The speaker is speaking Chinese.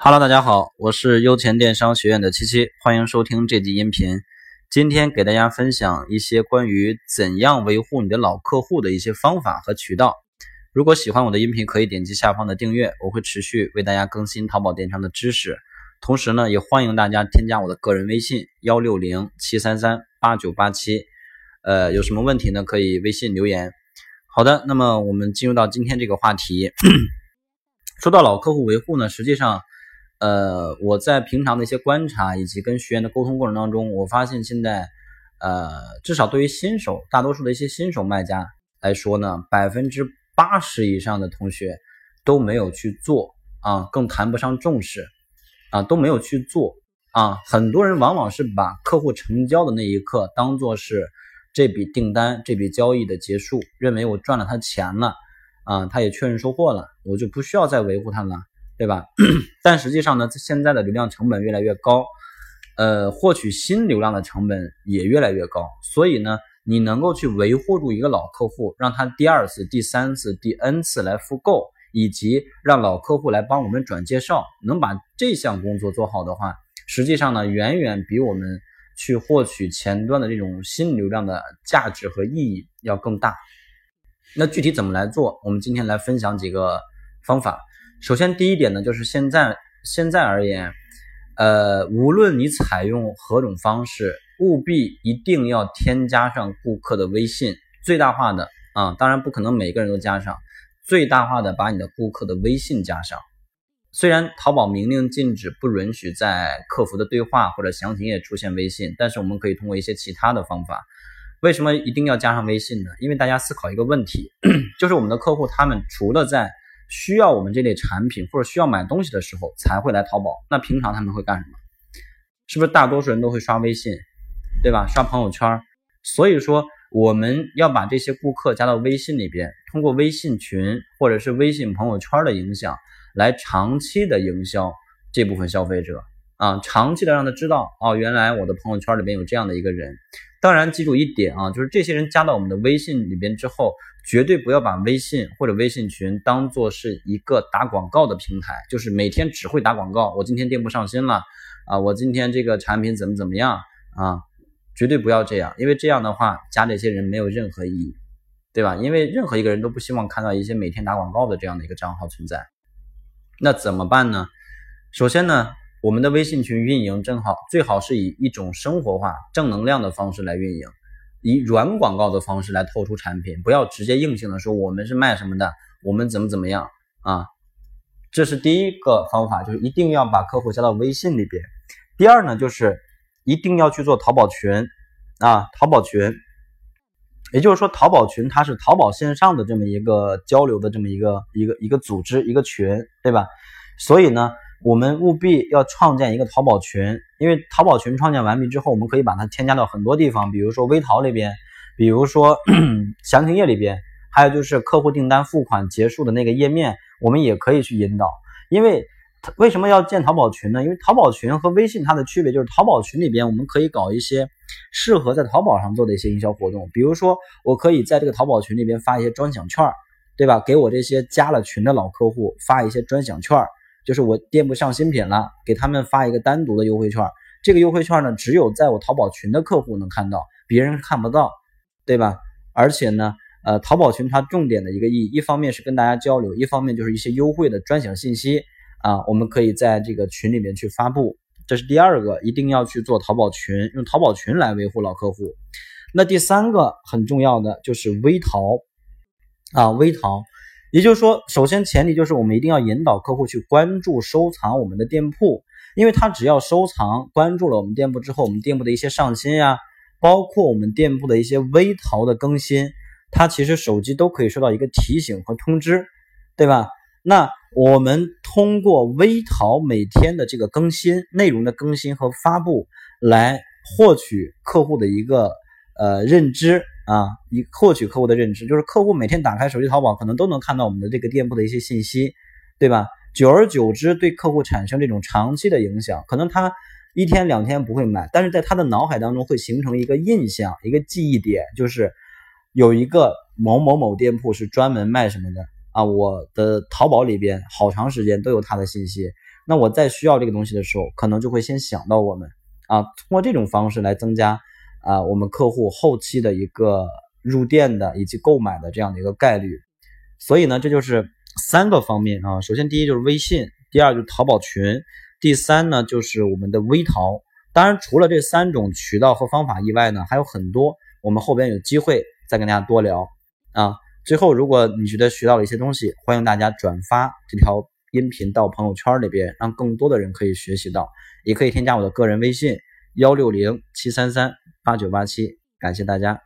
Hello，大家好，我是优钱电商学院的七七，欢迎收听这集音频。今天给大家分享一些关于怎样维护你的老客户的一些方法和渠道。如果喜欢我的音频，可以点击下方的订阅，我会持续为大家更新淘宝电商的知识。同时呢，也欢迎大家添加我的个人微信幺六零七三三八九八七。呃，有什么问题呢？可以微信留言。好的，那么我们进入到今天这个话题。说到老客户维护呢，实际上。呃，我在平常的一些观察以及跟学员的沟通过程当中，我发现现在，呃，至少对于新手，大多数的一些新手卖家来说呢，百分之八十以上的同学都没有去做啊，更谈不上重视啊，都没有去做啊。很多人往往是把客户成交的那一刻当做是这笔订单、这笔交易的结束，认为我赚了他钱了啊，他也确认收货了，我就不需要再维护他了。对吧？但实际上呢，现在的流量成本越来越高，呃，获取新流量的成本也越来越高。所以呢，你能够去维护住一个老客户，让他第二次、第三次、第 N 次来复购，以及让老客户来帮我们转介绍，能把这项工作做好的话，实际上呢，远远比我们去获取前端的这种新流量的价值和意义要更大。那具体怎么来做？我们今天来分享几个方法。首先，第一点呢，就是现在现在而言，呃，无论你采用何种方式，务必一定要添加上顾客的微信，最大化的啊，当然不可能每个人都加上，最大化的把你的顾客的微信加上。虽然淘宝明令禁止不允许在客服的对话或者详情页出现微信，但是我们可以通过一些其他的方法。为什么一定要加上微信呢？因为大家思考一个问题，就是我们的客户他们除了在需要我们这类产品或者需要买东西的时候才会来淘宝，那平常他们会干什么？是不是大多数人都会刷微信，对吧？刷朋友圈。所以说我们要把这些顾客加到微信里边，通过微信群或者是微信朋友圈的影响，来长期的营销这部分消费者啊，长期的让他知道哦，原来我的朋友圈里边有这样的一个人。当然，记住一点啊，就是这些人加到我们的微信里边之后，绝对不要把微信或者微信群当做是一个打广告的平台，就是每天只会打广告。我今天店铺上新了啊，我今天这个产品怎么怎么样啊？绝对不要这样，因为这样的话加这些人没有任何意义，对吧？因为任何一个人都不希望看到一些每天打广告的这样的一个账号存在。那怎么办呢？首先呢。我们的微信群运营正好最好是以一种生活化、正能量的方式来运营，以软广告的方式来透出产品，不要直接硬性的说我们是卖什么的，我们怎么怎么样啊？这是第一个方法，就是一定要把客户加到微信里边。第二呢，就是一定要去做淘宝群啊，淘宝群，也就是说淘宝群它是淘宝线上的这么一个交流的这么一个一个一个组织一个群，对吧？所以呢。我们务必要创建一个淘宝群，因为淘宝群创建完毕之后，我们可以把它添加到很多地方，比如说微淘里边，比如说 详情页里边，还有就是客户订单付款结束的那个页面，我们也可以去引导。因为为什么要建淘宝群呢？因为淘宝群和微信它的区别就是，淘宝群里边我们可以搞一些适合在淘宝上做的一些营销活动，比如说我可以在这个淘宝群里边发一些专享券，对吧？给我这些加了群的老客户发一些专享券。就是我店铺上新品了，给他们发一个单独的优惠券。这个优惠券呢，只有在我淘宝群的客户能看到，别人看不到，对吧？而且呢，呃，淘宝群它重点的一个意义，一方面是跟大家交流，一方面就是一些优惠的专享信息啊，我们可以在这个群里面去发布。这是第二个，一定要去做淘宝群，用淘宝群来维护老客户。那第三个很重要的就是微淘啊，微淘。也就是说，首先前提就是我们一定要引导客户去关注、收藏我们的店铺，因为他只要收藏、关注了我们店铺之后，我们店铺的一些上新呀，包括我们店铺的一些微淘的更新，他其实手机都可以收到一个提醒和通知，对吧？那我们通过微淘每天的这个更新内容的更新和发布，来获取客户的一个呃认知。啊，以获取客户的认知，就是客户每天打开手机淘宝，可能都能看到我们的这个店铺的一些信息，对吧？久而久之，对客户产生这种长期的影响，可能他一天两天不会买，但是在他的脑海当中会形成一个印象，一个记忆点，就是有一个某某某店铺是专门卖什么的啊，我的淘宝里边好长时间都有他的信息。那我在需要这个东西的时候，可能就会先想到我们啊，通过这种方式来增加啊我们客户后期的一个入店的以及购买的这样的一个概率。所以呢，这就是三个方面啊。首先，第一就是微信，第二就是淘宝群，第三呢就是我们的微淘。当然，除了这三种渠道和方法以外呢，还有很多，我们后边有机会再跟大家多聊啊。最后，如果你觉得学到了一些东西，欢迎大家转发这条音频到朋友圈里边，让更多的人可以学习到。也可以添加我的个人微信幺六零七三三八九八七，感谢大家。